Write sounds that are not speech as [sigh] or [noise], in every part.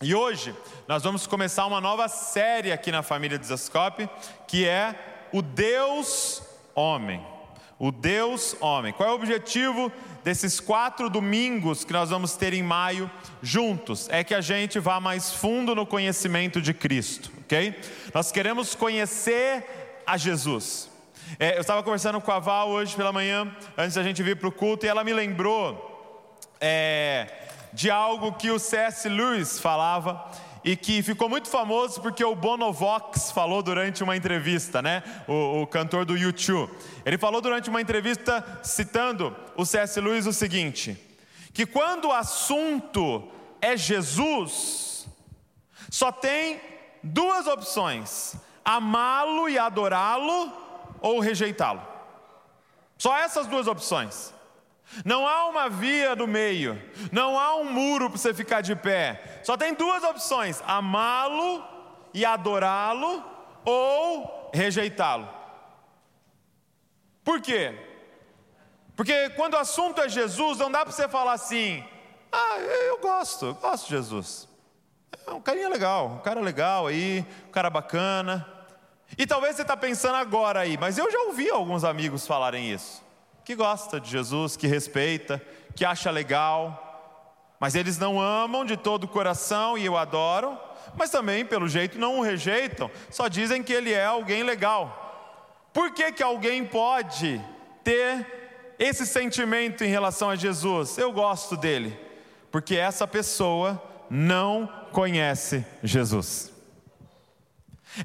E hoje nós vamos começar uma nova série aqui na família Desascope, que é o Deus Homem. O Deus Homem. Qual é o objetivo desses quatro domingos que nós vamos ter em maio juntos? É que a gente vá mais fundo no conhecimento de Cristo, ok? Nós queremos conhecer a Jesus. É, eu estava conversando com a Val hoje pela manhã, antes da gente vir para o culto, e ela me lembrou é, de algo que o C.S. Lewis falava e que ficou muito famoso porque o Bonovox falou durante uma entrevista, né? O, o cantor do YouTube. Ele falou durante uma entrevista, citando o C.S. Lewis, o seguinte: que quando o assunto é Jesus, só tem duas opções: amá-lo e adorá-lo ou rejeitá-lo. Só essas duas opções. Não há uma via do meio, não há um muro para você ficar de pé. Só tem duas opções: amá-lo e adorá-lo ou rejeitá-lo. Por quê? Porque quando o assunto é Jesus, não dá para você falar assim: ah, eu gosto, eu gosto de Jesus. É um carinha legal, um cara legal aí, um cara bacana. E talvez você está pensando agora aí, mas eu já ouvi alguns amigos falarem isso que gosta de Jesus, que respeita, que acha legal, mas eles não amam de todo o coração e o adoram, mas também, pelo jeito, não o rejeitam, só dizem que ele é alguém legal. Por que, que alguém pode ter esse sentimento em relação a Jesus? Eu gosto dele, porque essa pessoa não conhece Jesus.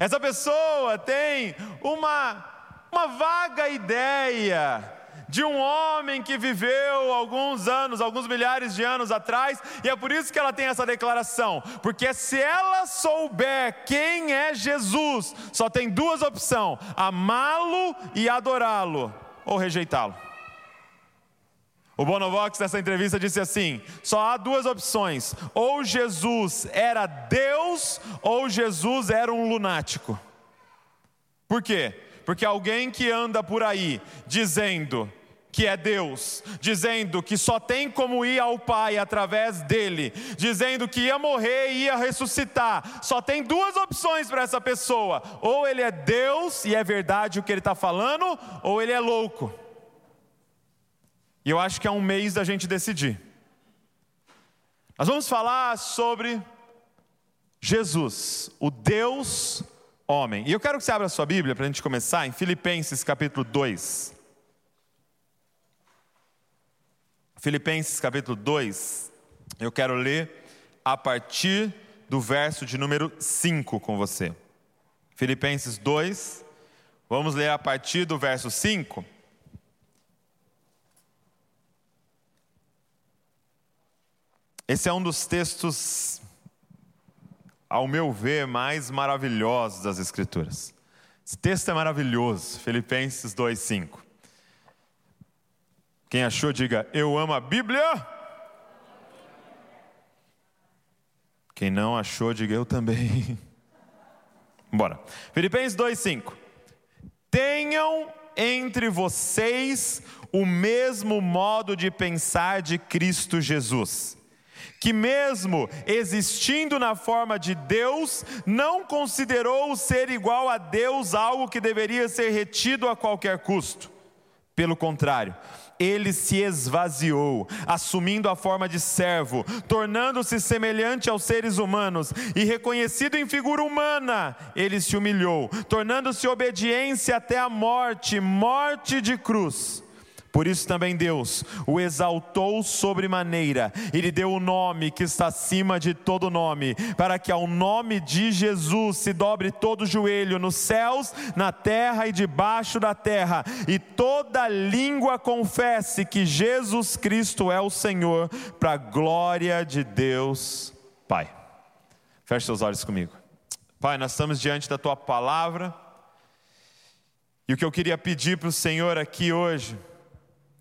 Essa pessoa tem uma, uma vaga ideia de um homem que viveu alguns anos, alguns milhares de anos atrás, e é por isso que ela tem essa declaração, porque se ela souber quem é Jesus, só tem duas opções: amá-lo e adorá-lo, ou rejeitá-lo. O Bonovox, nessa entrevista, disse assim: só há duas opções, ou Jesus era Deus, ou Jesus era um lunático. Por quê? Porque alguém que anda por aí dizendo que é Deus, dizendo que só tem como ir ao Pai através dele, dizendo que ia morrer e ia ressuscitar. Só tem duas opções para essa pessoa: ou ele é Deus e é verdade o que ele está falando, ou ele é louco. E eu acho que é um mês da gente decidir. Nós vamos falar sobre Jesus, o Deus homem. E eu quero que você abra a sua Bíblia para a gente começar em Filipenses capítulo 2. Filipenses capítulo 2, eu quero ler a partir do verso de número 5 com você. Filipenses 2, vamos ler a partir do verso 5. Esse é um dos textos ao meu ver, mais maravilhosos das Escrituras. Esse texto é maravilhoso, Filipenses 2,5. Quem achou, diga: Eu amo a Bíblia. Quem não achou, diga: Eu também. [laughs] Bora. Filipenses 2,5. Tenham entre vocês o mesmo modo de pensar de Cristo Jesus que, mesmo existindo na forma de Deus, não considerou ser igual a Deus algo que deveria ser retido a qualquer custo. Pelo contrário, ele se esvaziou, assumindo a forma de servo, tornando-se semelhante aos seres humanos e reconhecido em figura humana, ele se humilhou, tornando-se obediência até a morte morte de cruz. Por isso também Deus o exaltou sobremaneira e lhe deu o nome que está acima de todo nome, para que ao nome de Jesus se dobre todo joelho nos céus, na terra e debaixo da terra, e toda língua confesse que Jesus Cristo é o Senhor, para a glória de Deus Pai. Feche seus olhos comigo. Pai, nós estamos diante da tua palavra, e o que eu queria pedir para o Senhor aqui hoje,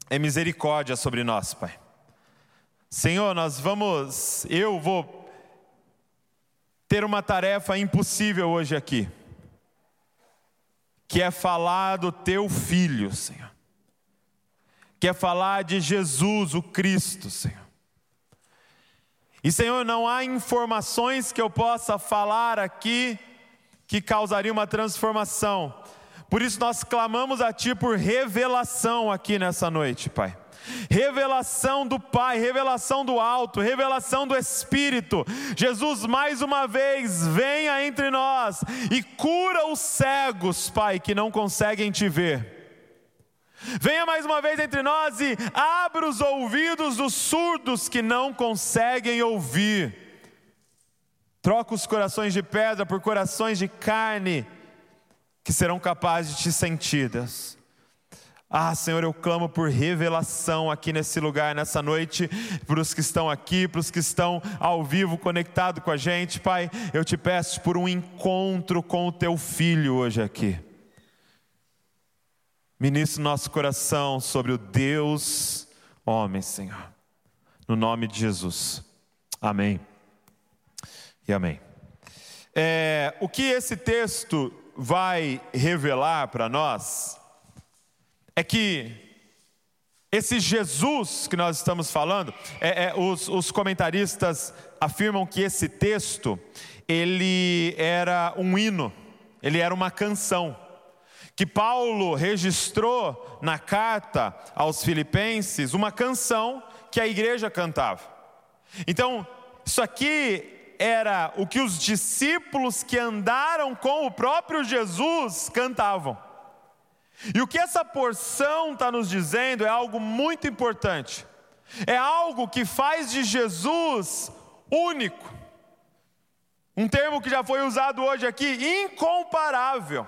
é misericórdia sobre nós, Pai. Senhor, nós vamos, eu vou ter uma tarefa impossível hoje aqui, que é falar do teu filho, Senhor, que é falar de Jesus, o Cristo, Senhor. E Senhor, não há informações que eu possa falar aqui que causaria uma transformação. Por isso nós clamamos a Ti por revelação aqui nessa noite, Pai. Revelação do Pai, revelação do alto, revelação do Espírito. Jesus, mais uma vez, venha entre nós e cura os cegos, Pai, que não conseguem te ver. Venha mais uma vez entre nós e abra os ouvidos dos surdos que não conseguem ouvir. Troca os corações de pedra por corações de carne que serão capazes de te sentir, Deus. Ah, Senhor, eu clamo por revelação aqui nesse lugar, nessa noite, para os que estão aqui, para os que estão ao vivo conectado com a gente, Pai. Eu te peço por um encontro com o teu filho hoje aqui. Ministre nosso coração sobre o Deus homem, Senhor. No nome de Jesus. Amém. E amém. É, o que esse texto vai revelar para nós é que esse Jesus que nós estamos falando, é, é, os, os comentaristas afirmam que esse texto ele era um hino, ele era uma canção que Paulo registrou na carta aos Filipenses, uma canção que a igreja cantava. Então, isso aqui era o que os discípulos que andaram com o próprio Jesus cantavam. E o que essa porção está nos dizendo é algo muito importante, é algo que faz de Jesus único, um termo que já foi usado hoje aqui, incomparável.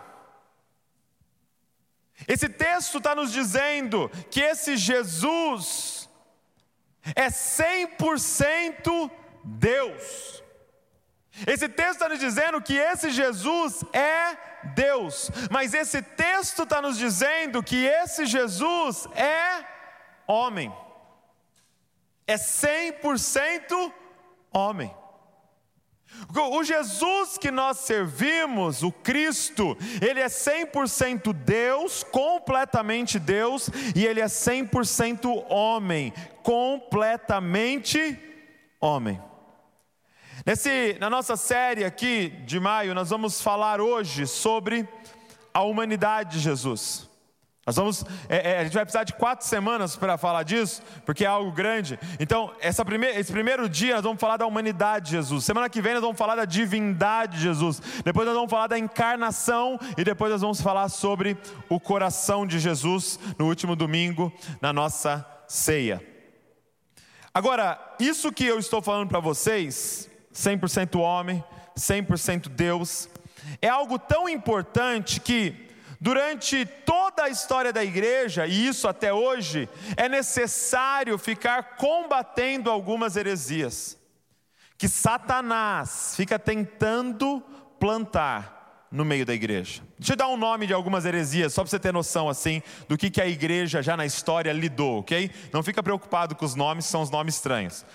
Esse texto está nos dizendo que esse Jesus é 100% Deus. Esse texto está nos dizendo que esse Jesus é Deus, mas esse texto está nos dizendo que esse Jesus é homem, é 100% homem. O Jesus que nós servimos, o Cristo, ele é 100% Deus, completamente Deus, e ele é 100% homem, completamente homem. Nesse, na nossa série aqui de maio, nós vamos falar hoje sobre a humanidade de Jesus. Nós vamos, é, é, a gente vai precisar de quatro semanas para falar disso, porque é algo grande. Então, essa primeir, esse primeiro dia nós vamos falar da humanidade de Jesus. Semana que vem nós vamos falar da divindade de Jesus. Depois nós vamos falar da encarnação e depois nós vamos falar sobre o coração de Jesus no último domingo na nossa ceia. Agora, isso que eu estou falando para vocês 100% homem, 100% Deus. É algo tão importante que, durante toda a história da igreja, e isso até hoje, é necessário ficar combatendo algumas heresias, que Satanás fica tentando plantar no meio da igreja. Deixa eu dar um nome de algumas heresias, só para você ter noção assim do que, que a igreja já na história lidou, ok? Não fica preocupado com os nomes, são os nomes estranhos.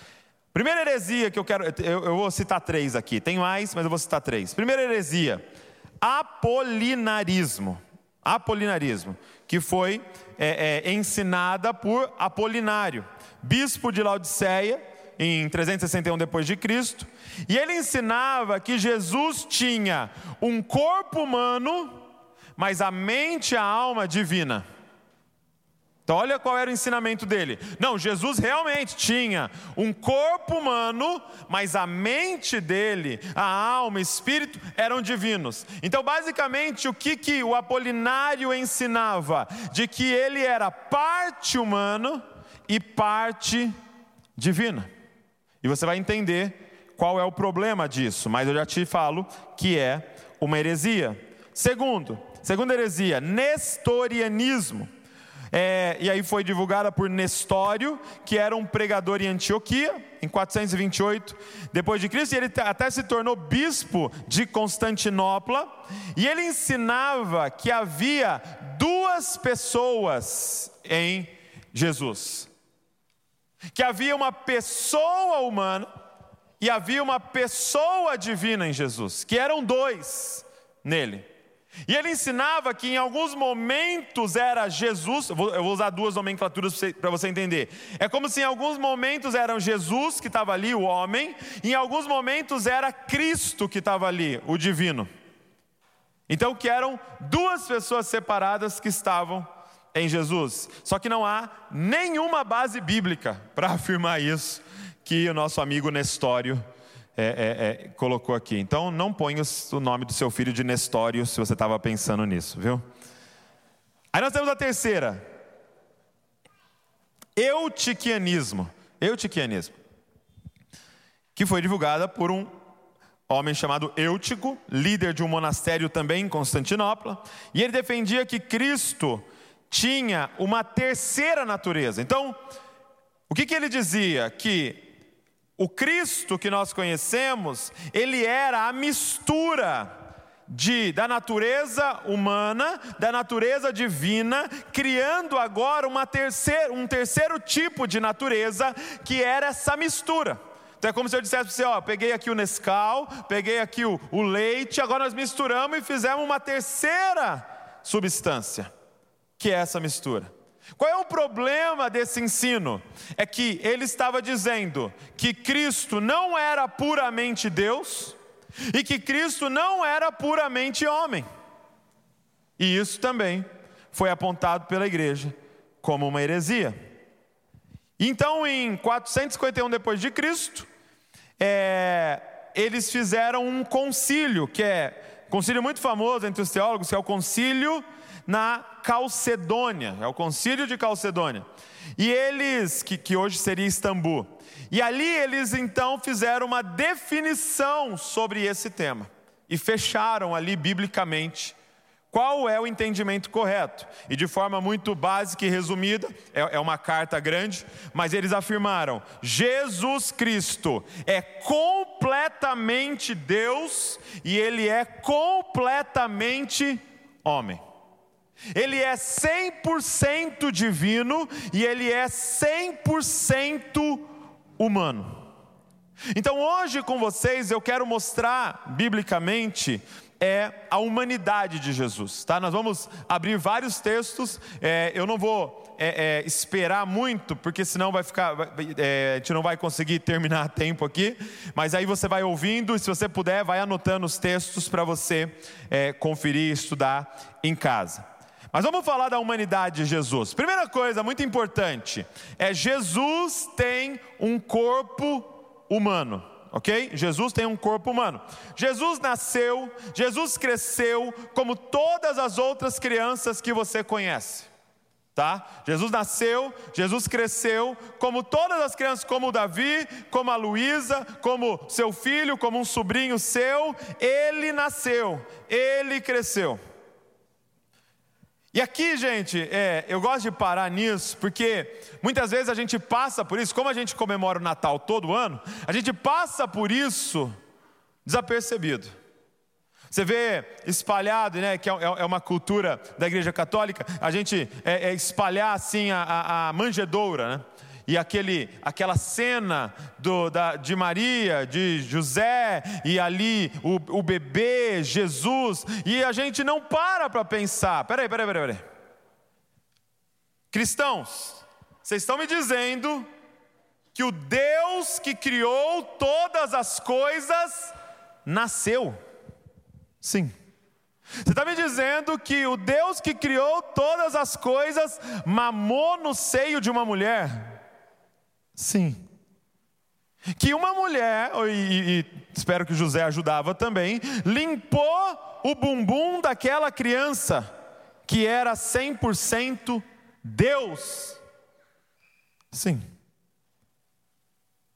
Primeira heresia que eu quero, eu, eu, vou citar três aqui, tem mais, mas eu vou citar três. Primeira heresia, apolinarismo. Apolinarismo, que foi é, é, ensinada por Apolinário, bispo de Laodiceia, em 361 depois de Cristo, e ele ensinava que Jesus tinha um corpo humano, mas a mente e a alma divina. Então, olha qual era o ensinamento dele. Não, Jesus realmente tinha um corpo humano, mas a mente dele, a alma, o espírito eram divinos. Então, basicamente, o que, que o Apolinário ensinava? De que ele era parte humano e parte divina. E você vai entender qual é o problema disso, mas eu já te falo que é uma heresia. Segundo, segunda heresia, nestorianismo. É, e aí foi divulgada por Nestório, que era um pregador em Antioquia, em 428 depois de Cristo, e ele até se tornou bispo de Constantinopla, e ele ensinava que havia duas pessoas em Jesus. Que havia uma pessoa humana e havia uma pessoa divina em Jesus, que eram dois nele. E ele ensinava que em alguns momentos era Jesus, eu vou, usar duas nomenclaturas para você entender. É como se em alguns momentos eram Jesus que estava ali, o homem, e em alguns momentos era Cristo que estava ali, o divino. Então, que eram duas pessoas separadas que estavam em Jesus. Só que não há nenhuma base bíblica para afirmar isso que o nosso amigo Nestório é, é, é, colocou aqui. Então, não ponha o nome do seu filho de Nestório se você estava pensando nisso, viu? Aí nós temos a terceira. Eutiquianismo. Eutiquianismo. Que foi divulgada por um homem chamado Eutico, líder de um monastério também em Constantinopla. E ele defendia que Cristo tinha uma terceira natureza. Então, o que, que ele dizia? Que o Cristo que nós conhecemos, ele era a mistura de, da natureza humana, da natureza divina, criando agora uma terceira, um terceiro tipo de natureza, que era essa mistura. Então é como se eu dissesse para você: ó, peguei aqui o Nescau, peguei aqui o, o leite, agora nós misturamos e fizemos uma terceira substância, que é essa mistura. Qual é o problema desse ensino? É que ele estava dizendo que Cristo não era puramente Deus e que Cristo não era puramente homem. E isso também foi apontado pela igreja como uma heresia. Então, em 451 depois de Cristo, é, eles fizeram um concílio, que é um concílio muito famoso entre os teólogos, que é o concílio na Calcedônia, é o concílio de Calcedônia. E eles, que, que hoje seria Istambul, e ali eles então fizeram uma definição sobre esse tema e fecharam ali biblicamente qual é o entendimento correto? E de forma muito básica e resumida, é, é, uma carta grande, mas eles afirmaram: Jesus Cristo é completamente Deus e Ele é completamente homem. Ele é 100% divino e ele é 100% humano. Então hoje com vocês eu quero mostrar biblicamente é a humanidade de Jesus, tá? Nós vamos abrir vários textos. É, eu não vou é, é, esperar muito, porque senão vai ficar, é, a gente não vai conseguir [laughs] terminar a tempo aqui. Mas aí você vai ouvindo e se você puder, vai anotando os textos para você é, conferir e estudar em casa. Mas vamos falar da humanidade de Jesus. Primeira coisa muito importante é Jesus tem um corpo humano, ok? Jesus tem um corpo humano. Jesus nasceu, Jesus cresceu como todas as outras crianças que você conhece. Tá? Jesus nasceu, Jesus cresceu, como todas as crianças, como o Davi, como a Luísa, como seu filho, como um sobrinho seu, ele nasceu, ele cresceu. E aqui, gente, é, eu gosto de parar nisso, porque muitas vezes a gente passa por isso, como a gente comemora o Natal todo ano, a gente passa por isso desapercebido. Você vê espalhado, né, que é, é uma cultura da Igreja Católica, a gente é, é espalhar assim a, a, a manjedoura, né? E aquele, aquela cena do, da, de Maria, de José, e ali o, o bebê, Jesus, e a gente não para para pensar. Peraí, peraí, peraí, peraí. Cristãos, vocês estão me dizendo que o Deus que criou todas as coisas nasceu? Sim. Você está me dizendo que o Deus que criou todas as coisas mamou no seio de uma mulher? Sim. Que uma mulher, e, e espero que José ajudava também, limpou o bumbum daquela criança que era 100% Deus. Sim.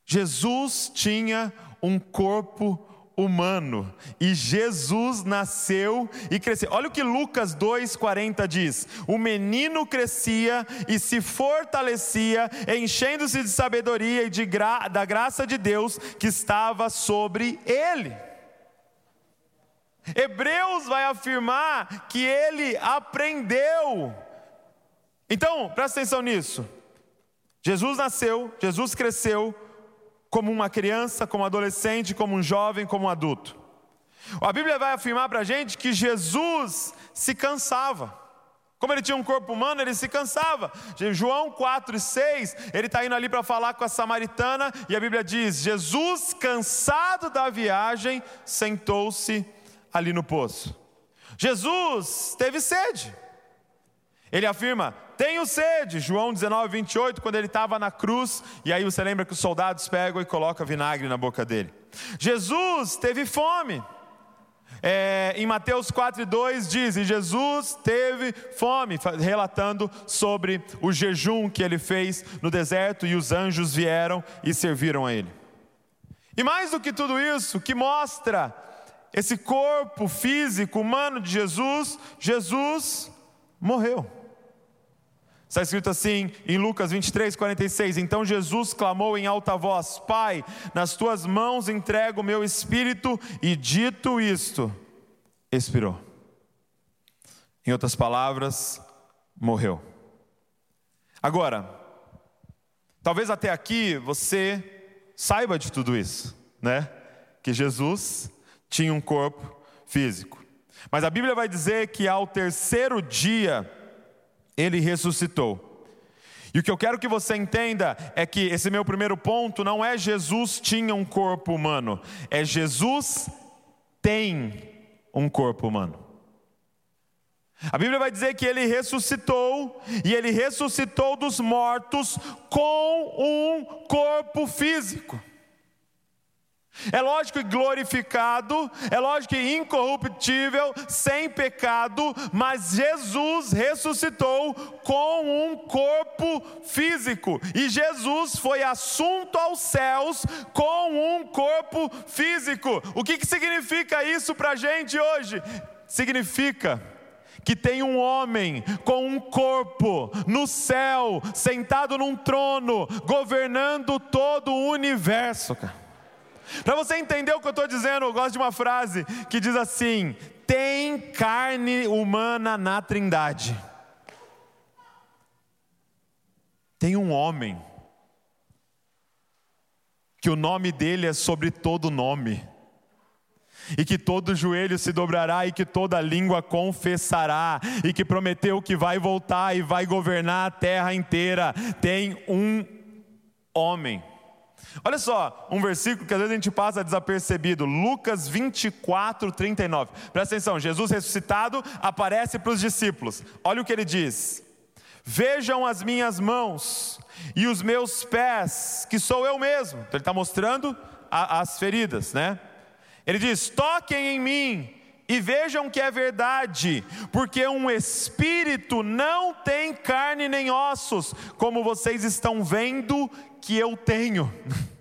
Jesus tinha um corpo humano. E Jesus nasceu e cresceu. Olha o que Lucas 2,40 diz: O menino crescia e se fortalecia, enchendo-se de sabedoria e de gra da graça de Deus que estava sobre ele. Hebreus vai afirmar que ele aprendeu. Então, presta atenção nisso. Jesus nasceu, Jesus cresceu, como uma criança, como um adolescente, como um jovem, como um adulto. A Bíblia vai afirmar para a gente que Jesus se cansava. Como ele tinha um corpo humano, ele se cansava. João 4 e 6, ele está indo ali para falar com a samaritana, e a Bíblia diz: Jesus, cansado da viagem, sentou-se ali no poço. Jesus teve sede. Ele afirma: Tenho sede. João 19, 28, quando ele estava na cruz, e aí você lembra que os soldados pegam e colocam vinagre na boca dele. Jesus teve fome. É, em Mateus 4 2 diz: E Jesus teve fome, relatando sobre o jejum que ele fez no deserto, e os anjos vieram e serviram a ele. E mais do que tudo isso, que mostra esse corpo físico humano de Jesus, Jesus morreu. Está escrito assim em Lucas 23, 46. Então Jesus clamou em alta voz: Pai, nas tuas mãos entrego o meu espírito, e dito isto, expirou. Em outras palavras, morreu. Agora, talvez até aqui você saiba de tudo isso, né? Que Jesus tinha um corpo físico. Mas a Bíblia vai dizer que ao terceiro dia, ele ressuscitou. E o que eu quero que você entenda é que esse meu primeiro ponto não é Jesus tinha um corpo humano, é Jesus tem um corpo humano. A Bíblia vai dizer que ele ressuscitou, e ele ressuscitou dos mortos com um corpo físico. É lógico que glorificado, é lógico que incorruptível, sem pecado, mas Jesus ressuscitou com um corpo físico, e Jesus foi assunto aos céus com um corpo físico. O que, que significa isso para a gente hoje? Significa que tem um homem com um corpo no céu, sentado num trono, governando todo o universo, cara. Para você entender o que eu estou dizendo, eu gosto de uma frase que diz assim: tem carne humana na trindade. Tem um homem, que o nome dele é sobre todo nome, e que todo joelho se dobrará, e que toda língua confessará, e que prometeu que vai voltar e vai governar a terra inteira. Tem um homem Olha só, um versículo que às vezes a gente passa desapercebido, Lucas 24, 39. Presta atenção, Jesus ressuscitado aparece para os discípulos. Olha o que ele diz: Vejam as minhas mãos e os meus pés, que sou eu mesmo. Então ele está mostrando a, as feridas, né? Ele diz: Toquem em mim e vejam que é verdade, porque um espírito não tem carne nem ossos, como vocês estão vendo que eu tenho. [laughs]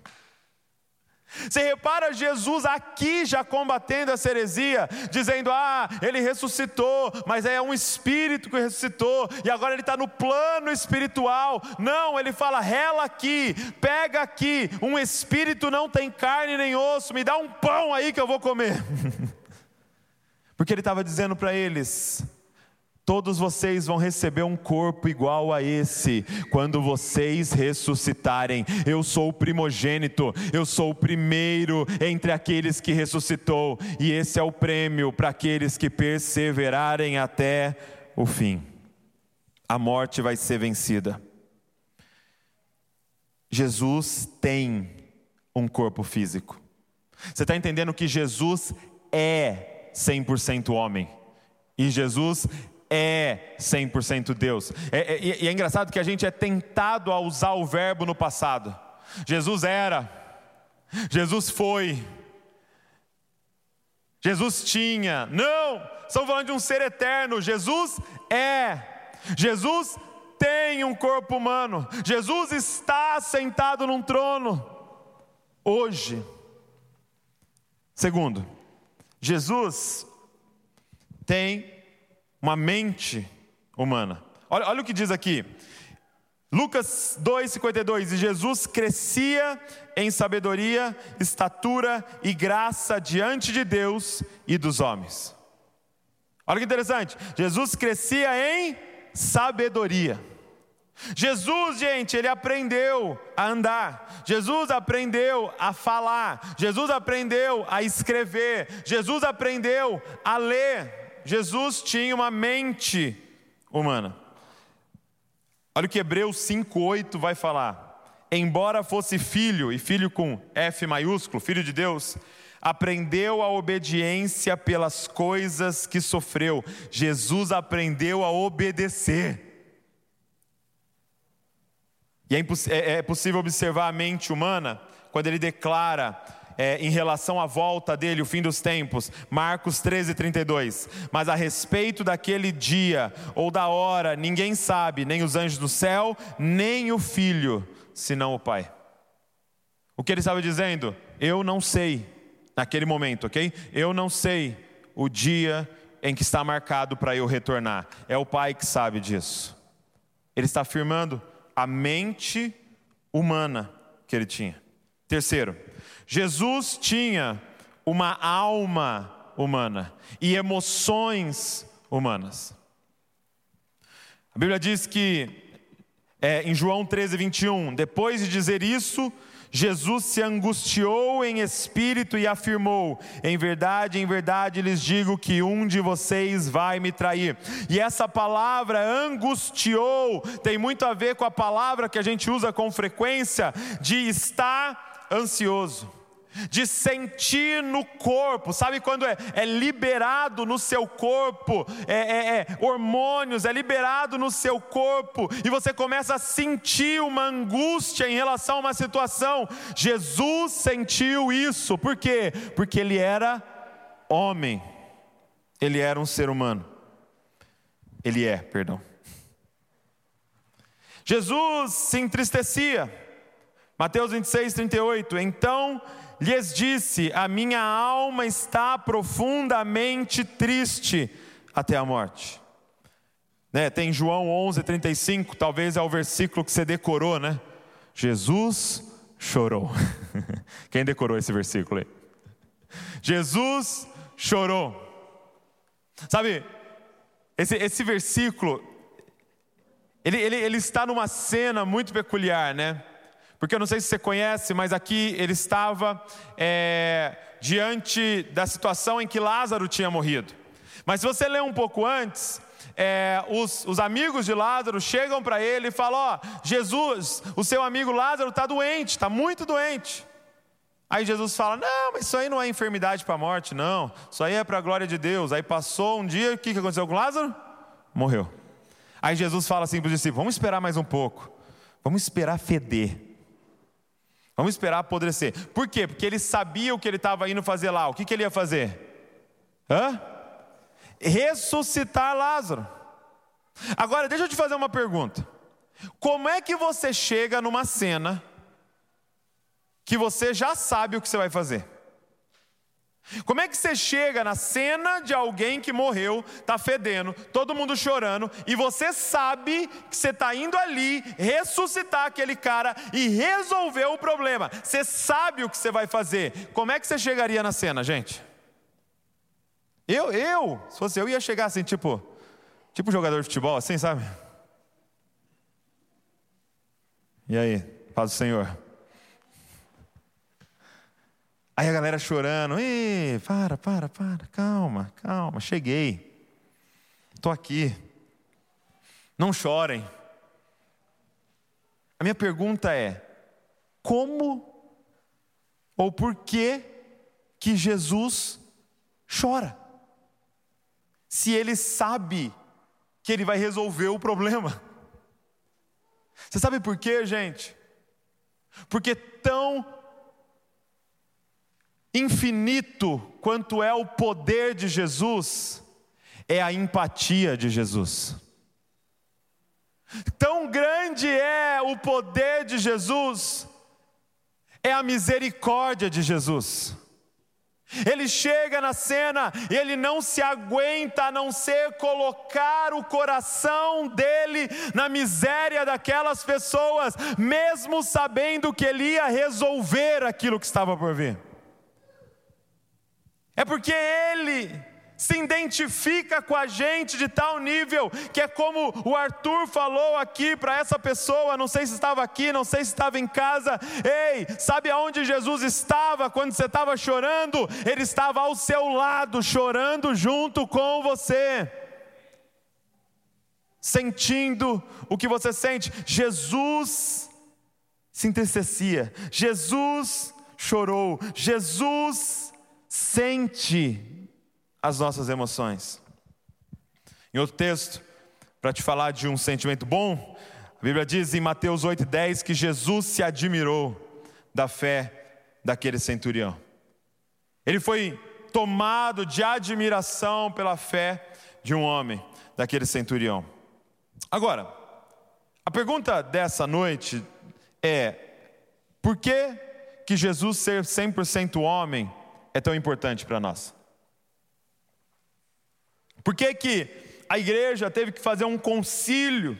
Você repara Jesus aqui já combatendo essa heresia, dizendo: ah, ele ressuscitou, mas é um espírito que ressuscitou, e agora ele está no plano espiritual. Não, ele fala: rela aqui, pega aqui, um espírito não tem carne nem osso, me dá um pão aí que eu vou comer. [laughs] Porque ele estava dizendo para eles: Todos vocês vão receber um corpo igual a esse quando vocês ressuscitarem. Eu sou o primogênito, eu sou o primeiro entre aqueles que ressuscitou, e esse é o prêmio para aqueles que perseverarem até o fim. A morte vai ser vencida. Jesus tem um corpo físico. Você está entendendo que Jesus é 100% homem e Jesus é 100% Deus. É, é, e é engraçado que a gente é tentado a usar o verbo no passado. Jesus era, Jesus foi, Jesus tinha. Não, estamos falando de um ser eterno. Jesus é, Jesus tem um corpo humano. Jesus está sentado num trono hoje. Segundo, Jesus tem uma mente humana. Olha, olha o que diz aqui. Lucas 2,52: E Jesus crescia em sabedoria, estatura e graça diante de Deus e dos homens. Olha que interessante. Jesus crescia em sabedoria. Jesus, gente, ele aprendeu a andar, Jesus aprendeu a falar, Jesus aprendeu a escrever, Jesus aprendeu a ler. Jesus tinha uma mente humana. Olha o que Hebreus 5,8 vai falar. Embora fosse filho, e filho com F maiúsculo, filho de Deus, aprendeu a obediência pelas coisas que sofreu. Jesus aprendeu a obedecer. É, é, é possível observar a mente humana quando ele declara é, em relação à volta dele, o fim dos tempos, Marcos 13, 32. Mas a respeito daquele dia ou da hora, ninguém sabe, nem os anjos do céu, nem o filho, senão o Pai. O que ele estava dizendo? Eu não sei, naquele momento, ok? Eu não sei o dia em que está marcado para eu retornar. É o Pai que sabe disso. Ele está afirmando a mente humana que ele tinha. Terceiro, Jesus tinha uma alma humana e emoções humanas. A Bíblia diz que, é, em João 13, 21, depois de dizer isso, Jesus se angustiou em espírito e afirmou: Em verdade, em verdade lhes digo que um de vocês vai me trair. E essa palavra angustiou tem muito a ver com a palavra que a gente usa com frequência de estar ansioso de sentir no corpo, sabe quando é, é liberado no seu corpo, é, é, é, hormônios, é liberado no seu corpo, e você começa a sentir uma angústia em relação a uma situação. Jesus sentiu isso, por quê? Porque ele era homem, ele era um ser humano, ele é, perdão. Jesus se entristecia, Mateus 26, 38, então lhes disse: A minha alma está profundamente triste até a morte. Né, tem João 11, 35, talvez é o versículo que você decorou, né? Jesus chorou. [laughs] Quem decorou esse versículo aí? Jesus chorou. Sabe, esse, esse versículo, ele, ele, ele está numa cena muito peculiar, né? Porque eu não sei se você conhece, mas aqui ele estava é, diante da situação em que Lázaro tinha morrido. Mas se você ler um pouco antes, é, os, os, amigos de Lázaro chegam para ele e falam: Ó, oh, Jesus, o seu amigo Lázaro está doente, está muito doente. Aí Jesus fala: Não, mas isso aí não é enfermidade para a morte, não. Isso aí é para a glória de Deus. Aí passou um dia, o que aconteceu com Lázaro? Morreu. Aí Jesus fala assim para os discípulos: Vamos esperar mais um pouco. Vamos esperar feder. Vamos esperar apodrecer. Por quê? Porque ele sabia o que ele estava indo fazer lá. O que, que ele ia fazer? Hã? Ressuscitar Lázaro. Agora, deixa eu te fazer uma pergunta. Como é que você chega numa cena que você já sabe o que você vai fazer? Como é que você chega na cena de alguém que morreu, está fedendo, todo mundo chorando, e você sabe que você está indo ali ressuscitar aquele cara e resolver o problema? Você sabe o que você vai fazer. Como é que você chegaria na cena, gente? Eu, eu, se fosse eu, ia chegar assim, tipo, tipo jogador de futebol, assim, sabe? E aí, paz do Senhor. Aí a galera chorando, para, para, para, calma, calma, cheguei, estou aqui, não chorem. A minha pergunta é: como ou por que que Jesus chora? Se ele sabe que ele vai resolver o problema. Você sabe por quê, gente? Porque tão infinito quanto é o poder de Jesus, é a empatia de Jesus. Tão grande é o poder de Jesus, é a misericórdia de Jesus. Ele chega na cena e ele não se aguenta a não ser colocar o coração dele na miséria daquelas pessoas, mesmo sabendo que ele ia resolver aquilo que estava por vir. É porque ele se identifica com a gente de tal nível que é como o Arthur falou aqui para essa pessoa, não sei se estava aqui, não sei se estava em casa. Ei, sabe aonde Jesus estava quando você estava chorando? Ele estava ao seu lado, chorando junto com você. Sentindo o que você sente. Jesus se entristecia. Jesus chorou. Jesus sente as nossas emoções. Em outro texto, para te falar de um sentimento bom, a Bíblia diz em Mateus 8,10 que Jesus se admirou da fé daquele centurião. Ele foi tomado de admiração pela fé de um homem, daquele centurião. Agora, a pergunta dessa noite é: por que, que Jesus ser 100% homem é tão importante para nós? Por que, que a igreja teve que fazer um concílio,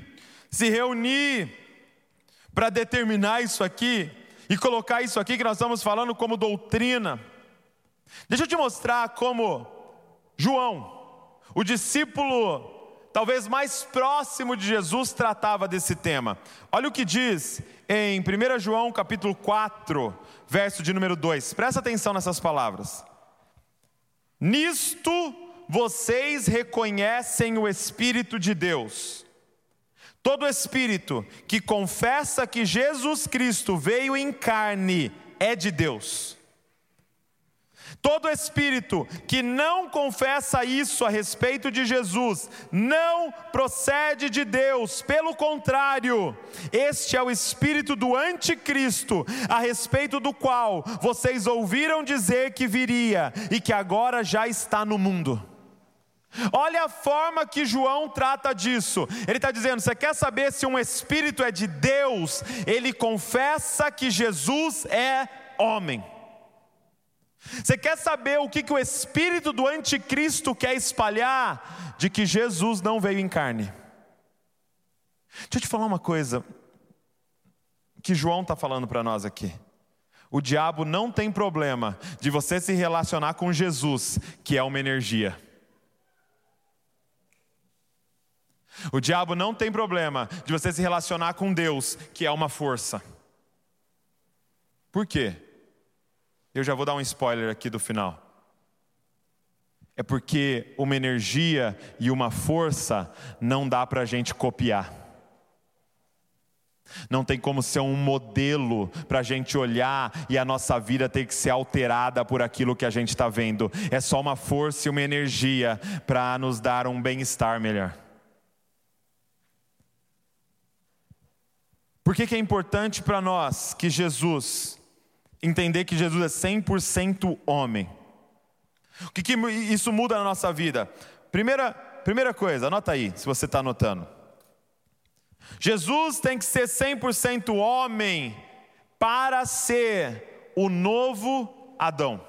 se reunir para determinar isso aqui e colocar isso aqui que nós estamos falando como doutrina? Deixa eu te mostrar como João, o discípulo talvez mais próximo de Jesus, tratava desse tema. Olha o que diz em 1 João capítulo 4, verso de número 2. Presta atenção nessas palavras. Nisto vocês reconhecem o Espírito de Deus. Todo espírito que confessa que Jesus Cristo veio em carne é de Deus. Todo espírito que não confessa isso a respeito de Jesus não procede de Deus, pelo contrário, este é o espírito do anticristo, a respeito do qual vocês ouviram dizer que viria e que agora já está no mundo. Olha a forma que João trata disso. Ele está dizendo: você quer saber se um espírito é de Deus? Ele confessa que Jesus é homem. Você quer saber o que, que o espírito do anticristo quer espalhar? De que Jesus não veio em carne. Deixa eu te falar uma coisa que João está falando para nós aqui. O diabo não tem problema de você se relacionar com Jesus, que é uma energia. O diabo não tem problema de você se relacionar com Deus, que é uma força. Por quê? Eu já vou dar um spoiler aqui do final. É porque uma energia e uma força não dá para a gente copiar. Não tem como ser um modelo para a gente olhar e a nossa vida ter que ser alterada por aquilo que a gente está vendo. É só uma força e uma energia para nos dar um bem-estar melhor. Por que, que é importante para nós que Jesus, entender que Jesus é 100% homem? O que, que isso muda na nossa vida? Primeira, primeira coisa, anota aí, se você está anotando. Jesus tem que ser 100% homem para ser o novo Adão.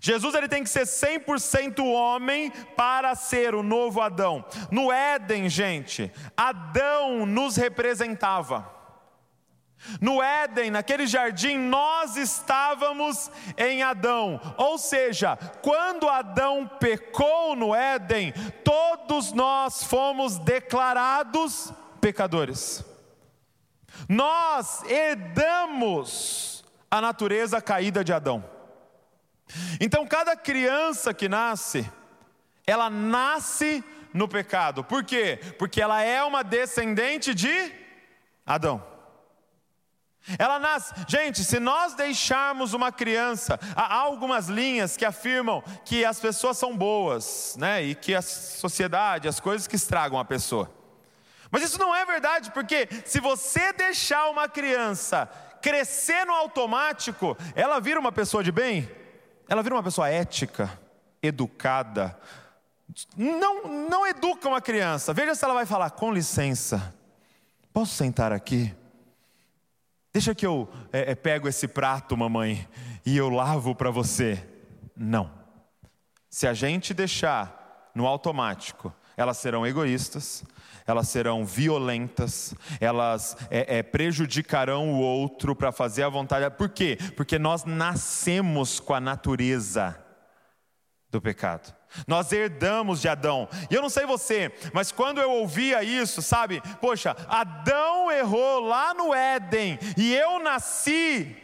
Jesus ele tem que ser 100% homem para ser o novo Adão. No Éden, gente, Adão nos representava. No Éden, naquele jardim, nós estávamos em Adão. Ou seja, quando Adão pecou no Éden, todos nós fomos declarados pecadores. Nós herdamos a natureza caída de Adão. Então, cada criança que nasce, ela nasce no pecado. Por quê? Porque ela é uma descendente de Adão. Ela nasce, gente, se nós deixarmos uma criança, há algumas linhas que afirmam que as pessoas são boas, né? E que a sociedade, as coisas que estragam a pessoa. Mas isso não é verdade, porque se você deixar uma criança crescer no automático, ela vira uma pessoa de bem? ela vira uma pessoa ética, educada. Não, não educa uma criança. Veja se ela vai falar: com licença, posso sentar aqui? Deixa que eu é, é, pego esse prato, mamãe, e eu lavo para você. Não. Se a gente deixar no automático, elas serão egoístas, elas serão violentas, elas é, é, prejudicarão o outro para fazer a vontade. Por quê? Porque nós nascemos com a natureza do pecado. Nós herdamos de Adão. E eu não sei você, mas quando eu ouvia isso, sabe? Poxa, Adão errou lá no Éden e eu nasci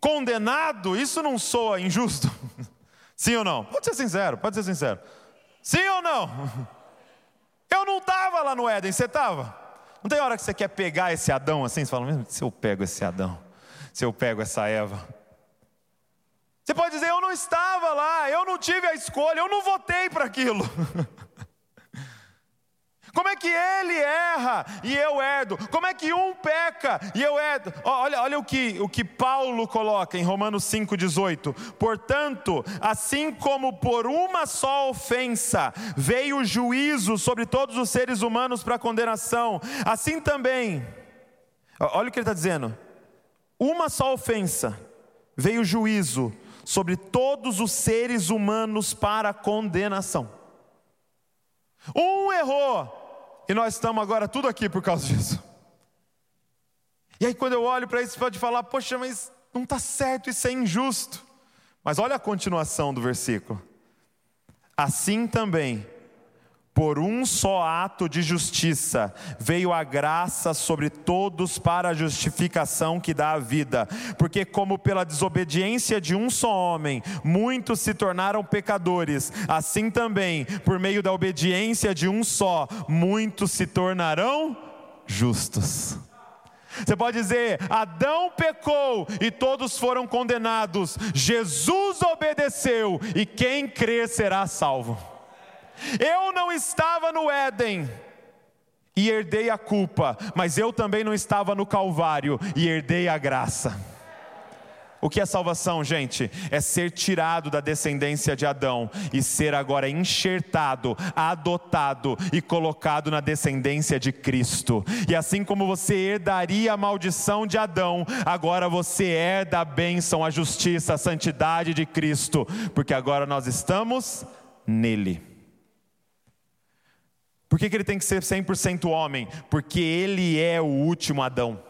condenado, isso não soa injusto? [laughs] Sim ou não? Pode ser sincero, pode ser sincero. Sim ou não? [laughs] Eu não estava lá no Éden, você estava? Não tem hora que você quer pegar esse Adão assim? Você fala, se eu pego esse Adão, se eu pego essa Eva, você pode dizer: Eu não estava lá, eu não tive a escolha, eu não votei para aquilo. [laughs] Como é que ele erra e eu herdo? Como é que um peca e eu herdo? Olha, olha o, que, o que Paulo coloca em Romanos 5,18: Portanto, assim como por uma só ofensa veio o juízo sobre todos os seres humanos para condenação, assim também, olha o que ele está dizendo: uma só ofensa veio o juízo sobre todos os seres humanos para condenação. Um errou, e nós estamos agora tudo aqui por causa disso. E aí, quando eu olho para isso, pode falar: poxa, mas não está certo, isso é injusto. Mas olha a continuação do versículo. Assim também por um só ato de justiça veio a graça sobre todos para a justificação que dá a vida, porque, como pela desobediência de um só homem, muitos se tornaram pecadores, assim também, por meio da obediência de um só, muitos se tornarão justos. Você pode dizer: Adão pecou e todos foram condenados, Jesus obedeceu e quem crer será salvo. Eu não estava no Éden e herdei a culpa, mas eu também não estava no Calvário e herdei a graça. O que é salvação, gente? É ser tirado da descendência de Adão e ser agora enxertado, adotado e colocado na descendência de Cristo. E assim como você herdaria a maldição de Adão, agora você herda a bênção, a justiça, a santidade de Cristo, porque agora nós estamos nele. Por que, que ele tem que ser 100% homem? Porque ele é o último Adão.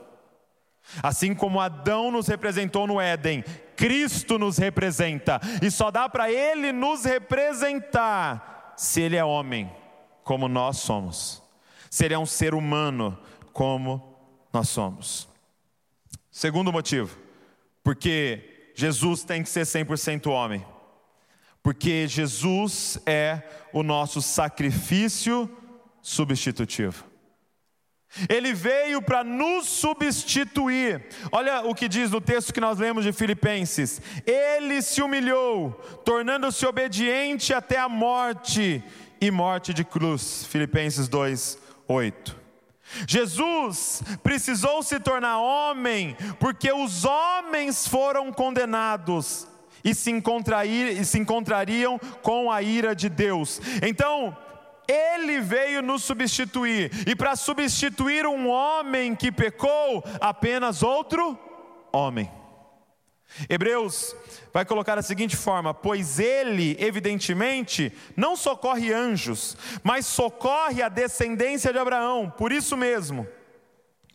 Assim como Adão nos representou no Éden, Cristo nos representa, e só dá para ele nos representar se ele é homem, como nós somos, se ele é um ser humano, como nós somos. Segundo motivo, porque Jesus tem que ser 100% homem, porque Jesus é o nosso sacrifício substitutivo. Ele veio para nos substituir. Olha o que diz no texto que nós lemos de Filipenses: Ele se humilhou, tornando-se obediente até a morte e morte de cruz. Filipenses 2, 8. Jesus precisou se tornar homem, porque os homens foram condenados e se, e se encontrariam com a ira de Deus. Então, ele veio nos substituir, e para substituir um homem que pecou, apenas outro homem. Hebreus vai colocar da seguinte forma: Pois ele, evidentemente, não socorre anjos, mas socorre a descendência de Abraão, por isso mesmo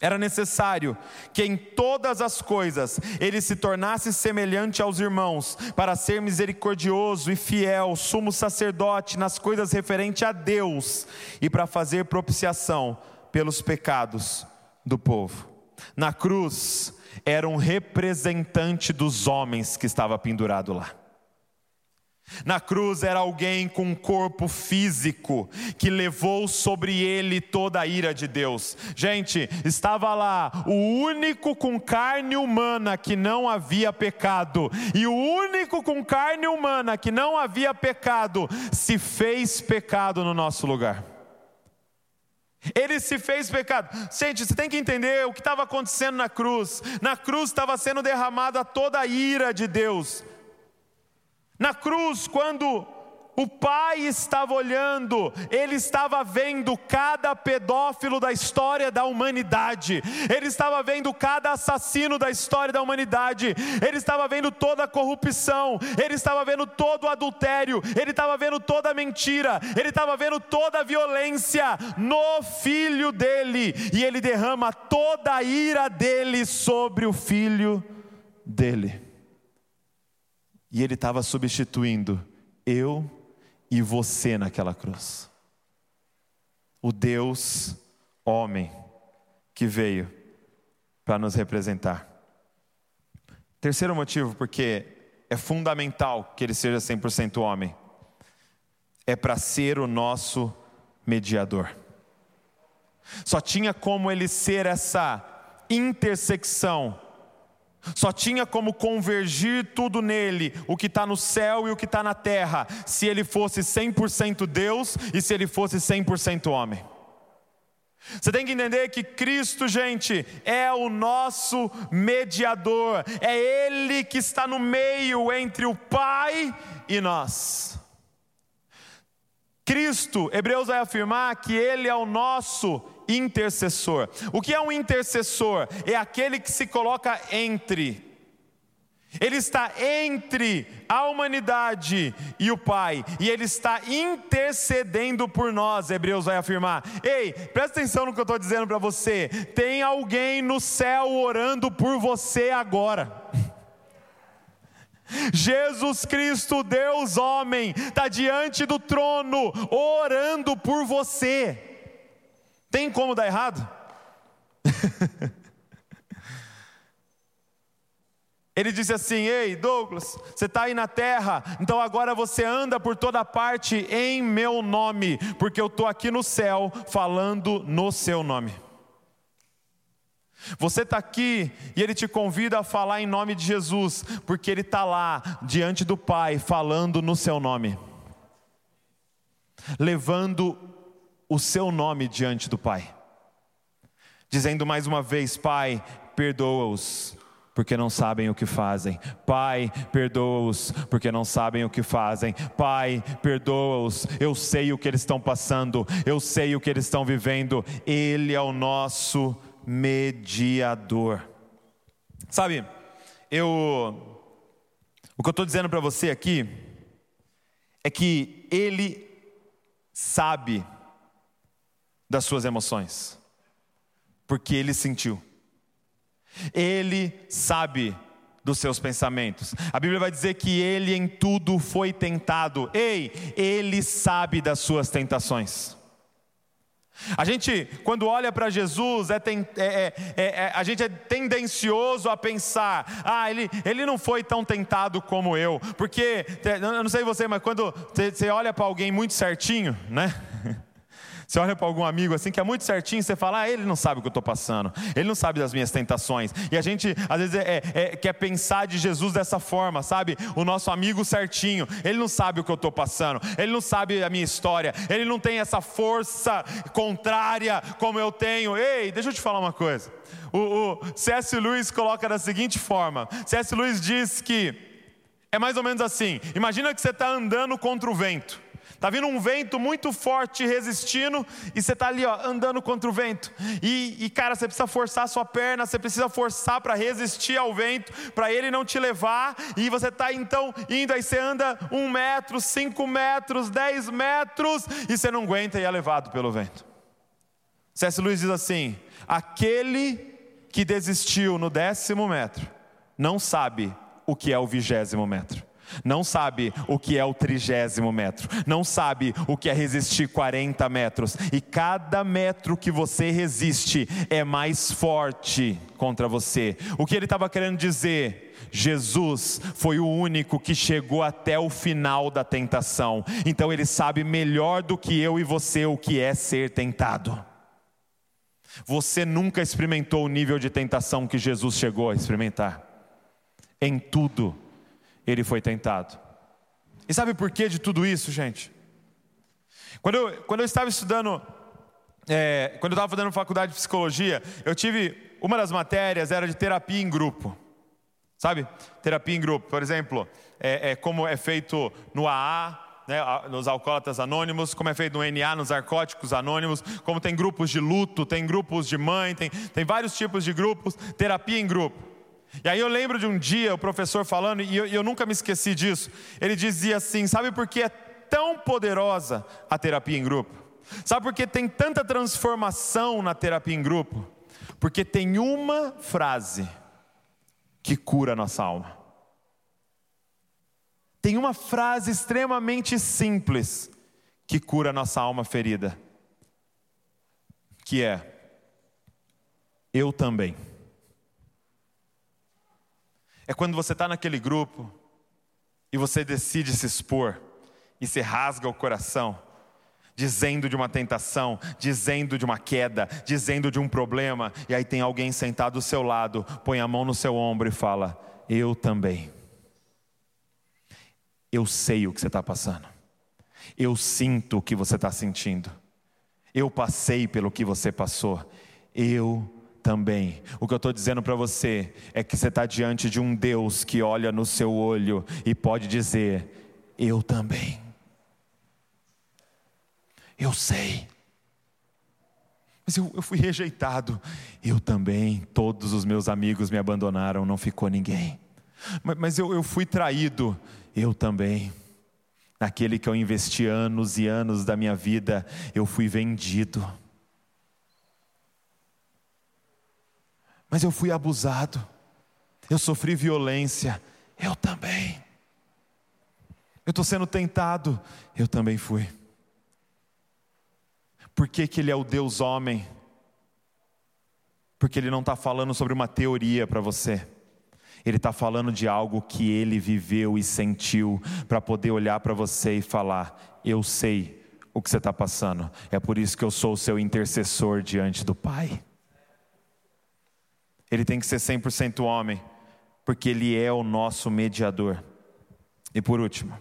era necessário que em todas as coisas ele se tornasse semelhante aos irmãos, para ser misericordioso e fiel, sumo sacerdote nas coisas referentes a Deus e para fazer propiciação pelos pecados do povo. Na cruz era um representante dos homens que estava pendurado lá. Na cruz era alguém com um corpo físico que levou sobre ele toda a ira de Deus. Gente, estava lá o único com carne humana que não havia pecado, e o único com carne humana que não havia pecado se fez pecado no nosso lugar. Ele se fez pecado. Gente, você tem que entender o que estava acontecendo na cruz. Na cruz estava sendo derramada toda a ira de Deus. Na cruz, quando o pai estava olhando, ele estava vendo cada pedófilo da história da humanidade, ele estava vendo cada assassino da história da humanidade, ele estava vendo toda a corrupção, ele estava vendo todo o adultério, ele estava vendo toda a mentira, ele estava vendo toda a violência no filho dele, e ele derrama toda a ira dele sobre o filho dele. E ele estava substituindo eu e você naquela cruz. O Deus homem que veio para nos representar. Terceiro motivo, porque é fundamental que ele seja 100% homem, é para ser o nosso mediador. Só tinha como ele ser essa intersecção só tinha como convergir tudo nele, o que está no céu e o que está na terra, se ele fosse 100% Deus e se ele fosse 100% homem. Você tem que entender que Cristo, gente, é o nosso mediador, é Ele que está no meio entre o Pai e nós. Cristo, Hebreus vai afirmar que Ele é o nosso intercessor. O que é um intercessor? É aquele que se coloca entre. Ele está entre a humanidade e o Pai, e Ele está intercedendo por nós, Hebreus vai afirmar. Ei, presta atenção no que eu estou dizendo para você: tem alguém no céu orando por você agora. [laughs] Jesus Cristo, Deus homem, está diante do trono, orando por você. Tem como dar errado? [laughs] Ele disse assim: Ei, Douglas, você está aí na terra, então agora você anda por toda parte em meu nome, porque eu estou aqui no céu falando no seu nome. Você está aqui e Ele te convida a falar em nome de Jesus, porque Ele está lá diante do Pai falando no seu nome, levando o seu nome diante do Pai, dizendo mais uma vez: Pai, perdoa-os, porque não sabem o que fazem. Pai, perdoa-os, porque não sabem o que fazem. Pai, perdoa-os, eu sei o que eles estão passando, eu sei o que eles estão vivendo. Ele é o nosso mediador. Sabe, eu. O que eu estou dizendo para você aqui é que Ele sabe das suas emoções, porque ele sentiu. Ele sabe dos seus pensamentos. A Bíblia vai dizer que ele em tudo foi tentado. Ei, ele sabe das suas tentações. A gente, quando olha para Jesus, é, é, é, é, a gente é tendencioso a pensar: ah, ele, ele não foi tão tentado como eu, porque, eu não sei você, mas quando você olha para alguém muito certinho, né? Você olha para algum amigo assim que é muito certinho, você fala, ah, ele não sabe o que eu estou passando, ele não sabe das minhas tentações. E a gente às vezes é, é, quer pensar de Jesus dessa forma, sabe? O nosso amigo certinho, ele não sabe o que eu estou passando, ele não sabe a minha história, ele não tem essa força contrária como eu tenho. Ei, deixa eu te falar uma coisa. O, o C.S. Lewis coloca da seguinte forma: C.S. Lewis diz que é mais ou menos assim: imagina que você está andando contra o vento. Está vindo um vento muito forte resistindo e você está ali ó, andando contra o vento. E, e, cara, você precisa forçar a sua perna, você precisa forçar para resistir ao vento, para ele não te levar. E você está então indo, aí você anda um metro, cinco metros, dez metros e você não aguenta e é levado pelo vento. C.S. Luiz diz assim: aquele que desistiu no décimo metro não sabe o que é o vigésimo metro não sabe o que é o trigésimo metro, não sabe o que é resistir 40 metros, e cada metro que você resiste é mais forte contra você. O que ele estava querendo dizer? Jesus foi o único que chegou até o final da tentação, então ele sabe melhor do que eu e você o que é ser tentado. Você nunca experimentou o nível de tentação que Jesus chegou a experimentar. Em tudo, ele foi tentado. E sabe por que de tudo isso, gente? Quando eu, quando eu estava estudando, é, quando eu estava fazendo faculdade de psicologia, eu tive, uma das matérias era de terapia em grupo. Sabe? Terapia em grupo, por exemplo, é, é como é feito no AA, né, nos alcoólatras anônimos, como é feito no NA, nos narcóticos anônimos, como tem grupos de luto, tem grupos de mãe, tem, tem vários tipos de grupos, terapia em grupo. E aí eu lembro de um dia o professor falando, e eu, eu nunca me esqueci disso. Ele dizia assim: sabe por que é tão poderosa a terapia em grupo? Sabe por que tem tanta transformação na terapia em grupo? Porque tem uma frase que cura a nossa alma. Tem uma frase extremamente simples que cura nossa alma ferida, que é: Eu também. É quando você está naquele grupo e você decide se expor e se rasga o coração, dizendo de uma tentação, dizendo de uma queda, dizendo de um problema, e aí tem alguém sentado do seu lado, põe a mão no seu ombro e fala: Eu também. Eu sei o que você está passando. Eu sinto o que você está sentindo. Eu passei pelo que você passou. Eu também. O que eu estou dizendo para você é que você está diante de um Deus que olha no seu olho e pode dizer: Eu também. Eu sei. Mas eu, eu, fui rejeitado. Eu também. Todos os meus amigos me abandonaram, não ficou ninguém. Mas, mas eu, eu fui traído. Eu também. Naquele que eu investi anos e anos da minha vida, eu fui vendido. Mas eu fui abusado. Eu sofri violência. Eu também. Eu estou sendo tentado. Eu também fui. Por que, que ele é o Deus homem? Porque ele não está falando sobre uma teoria para você. Ele está falando de algo que ele viveu e sentiu, para poder olhar para você e falar: Eu sei o que você está passando, é por isso que eu sou o seu intercessor diante do Pai. Ele tem que ser 100% homem, porque ele é o nosso mediador. E por último,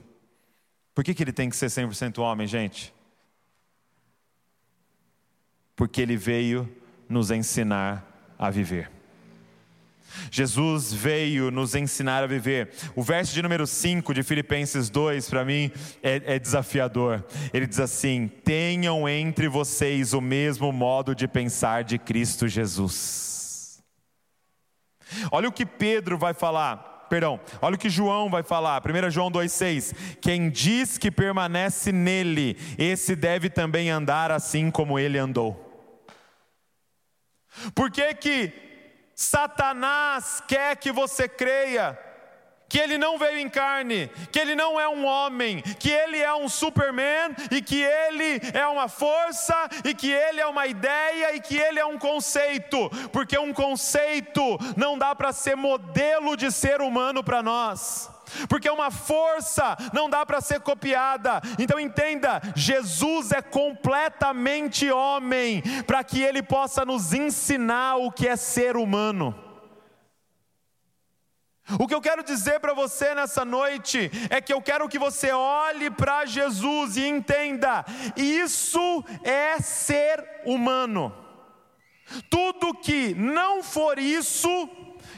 por que, que ele tem que ser 100% homem, gente? Porque ele veio nos ensinar a viver. Jesus veio nos ensinar a viver. O verso de número 5 de Filipenses 2, para mim, é, é, desafiador. Ele diz assim: Tenham entre vocês o mesmo modo de pensar de Cristo Jesus. Olha o que Pedro vai falar. Perdão, olha o que João vai falar, 1 João 2,6: Quem diz que permanece nele, esse deve também andar assim como ele andou. Por que, que Satanás quer que você creia que ele não veio em carne, que ele não é um homem, que ele é um Superman e que ele é uma força e que ele é uma ideia e que ele é um conceito, porque um conceito não dá para ser modelo de ser humano para nós porque uma força não dá para ser copiada. Então entenda: Jesus é completamente homem, para que ele possa nos ensinar o que é ser humano. O que eu quero dizer para você nessa noite é que eu quero que você olhe para Jesus e entenda: isso é ser humano. Tudo que não for isso,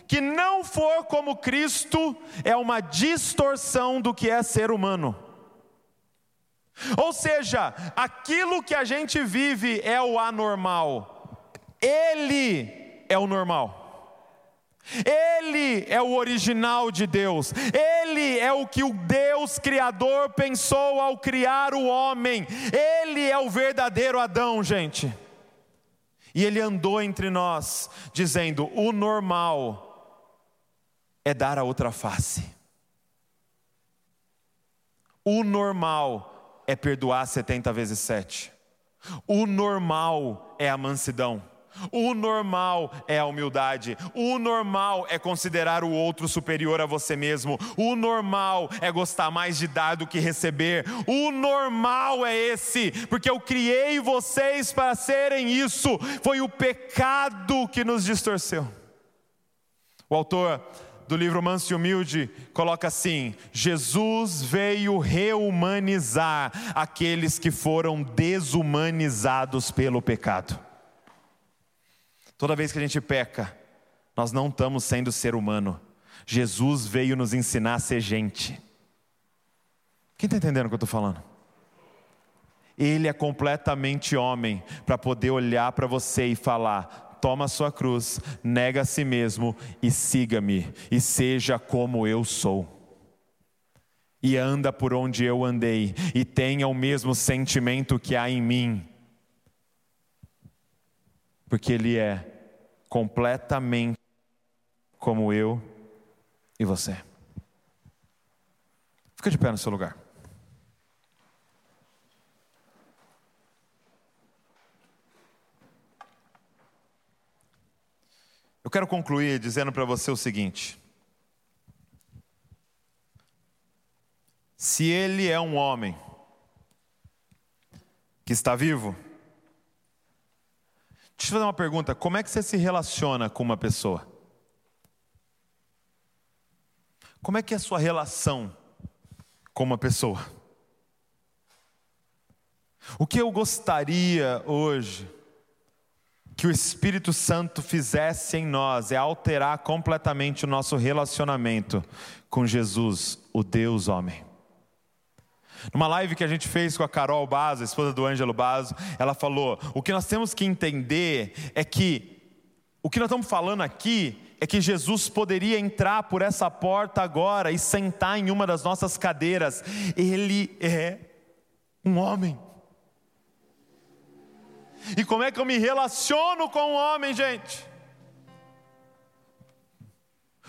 que não for como Cristo é uma distorção do que é ser humano. Ou seja, aquilo que a gente vive é o anormal, Ele é o normal. Ele é o original de Deus, Ele é o que o Deus Criador pensou ao criar o homem, Ele é o verdadeiro Adão, gente. E Ele andou entre nós, dizendo: o normal é dar a outra face. O normal é perdoar 70 vezes 7. O normal é a mansidão. O normal é a humildade. O normal é considerar o outro superior a você mesmo. O normal é gostar mais de dar do que receber. O normal é esse, porque eu criei vocês para serem isso. Foi o pecado que nos distorceu. O autor do livro Manso e Humilde coloca assim: Jesus veio reumanizar aqueles que foram desumanizados pelo pecado. Toda vez que a gente peca, nós não estamos sendo ser humano. Jesus veio nos ensinar a ser gente. Quem está entendendo o que eu estou falando? Ele é completamente homem para poder olhar para você e falar: toma a sua cruz, nega a si mesmo e siga-me, e seja como eu sou. E anda por onde eu andei, e tenha o mesmo sentimento que há em mim, porque Ele é completamente como eu e você. Fica de pé no seu lugar. Eu quero concluir dizendo para você o seguinte: se ele é um homem que está vivo, deixa eu fazer uma pergunta: como é que você se relaciona com uma pessoa? Como é que é a sua relação com uma pessoa? O que eu gostaria hoje que o Espírito Santo fizesse em nós é alterar completamente o nosso relacionamento com Jesus, o Deus homem. Numa live que a gente fez com a Carol Bazo, esposa do Ângelo Bazo, ela falou: o que nós temos que entender é que o que nós estamos falando aqui é que Jesus poderia entrar por essa porta agora e sentar em uma das nossas cadeiras. Ele é um homem. E como é que eu me relaciono com o homem, gente?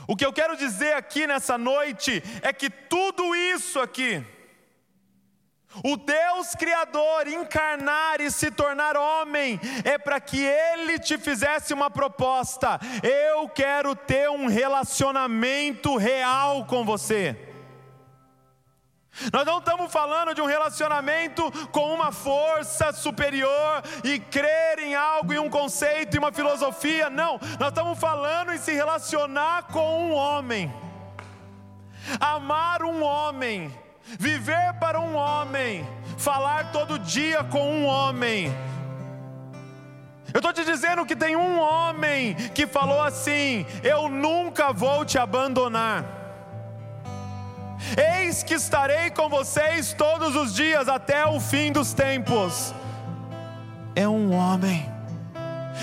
O que eu quero dizer aqui nessa noite é que tudo isso aqui, o Deus Criador encarnar e se tornar homem, é para que Ele te fizesse uma proposta. Eu quero ter um relacionamento real com você. Nós não estamos falando de um relacionamento com uma força superior e crer em algo, em um conceito, em uma filosofia. Não, nós estamos falando em se relacionar com um homem, amar um homem, viver para um homem, falar todo dia com um homem. Eu estou te dizendo que tem um homem que falou assim: Eu nunca vou te abandonar. Eis que estarei com vocês todos os dias até o fim dos tempos. É um homem.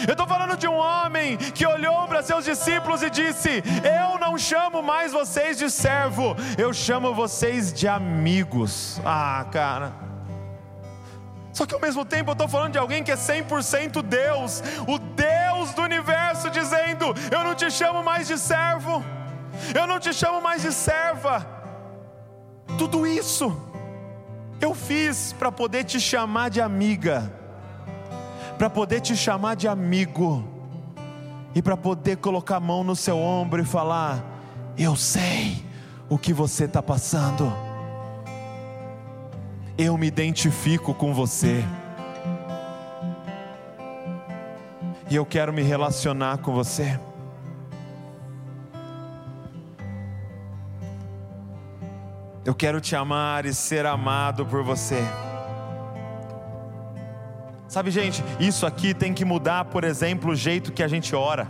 Eu estou falando de um homem que olhou para seus discípulos e disse: Eu não chamo mais vocês de servo, eu chamo vocês de amigos. Ah, cara. Só que ao mesmo tempo eu estou falando de alguém que é 100% Deus, o Deus do universo, dizendo: Eu não te chamo mais de servo, eu não te chamo mais de serva tudo isso eu fiz para poder te chamar de amiga, para poder te chamar de amigo, e para poder colocar a mão no seu ombro e falar: Eu sei o que você está passando, eu me identifico com você, e eu quero me relacionar com você. Eu quero te amar e ser amado por você. Sabe, gente, isso aqui tem que mudar, por exemplo, o jeito que a gente ora.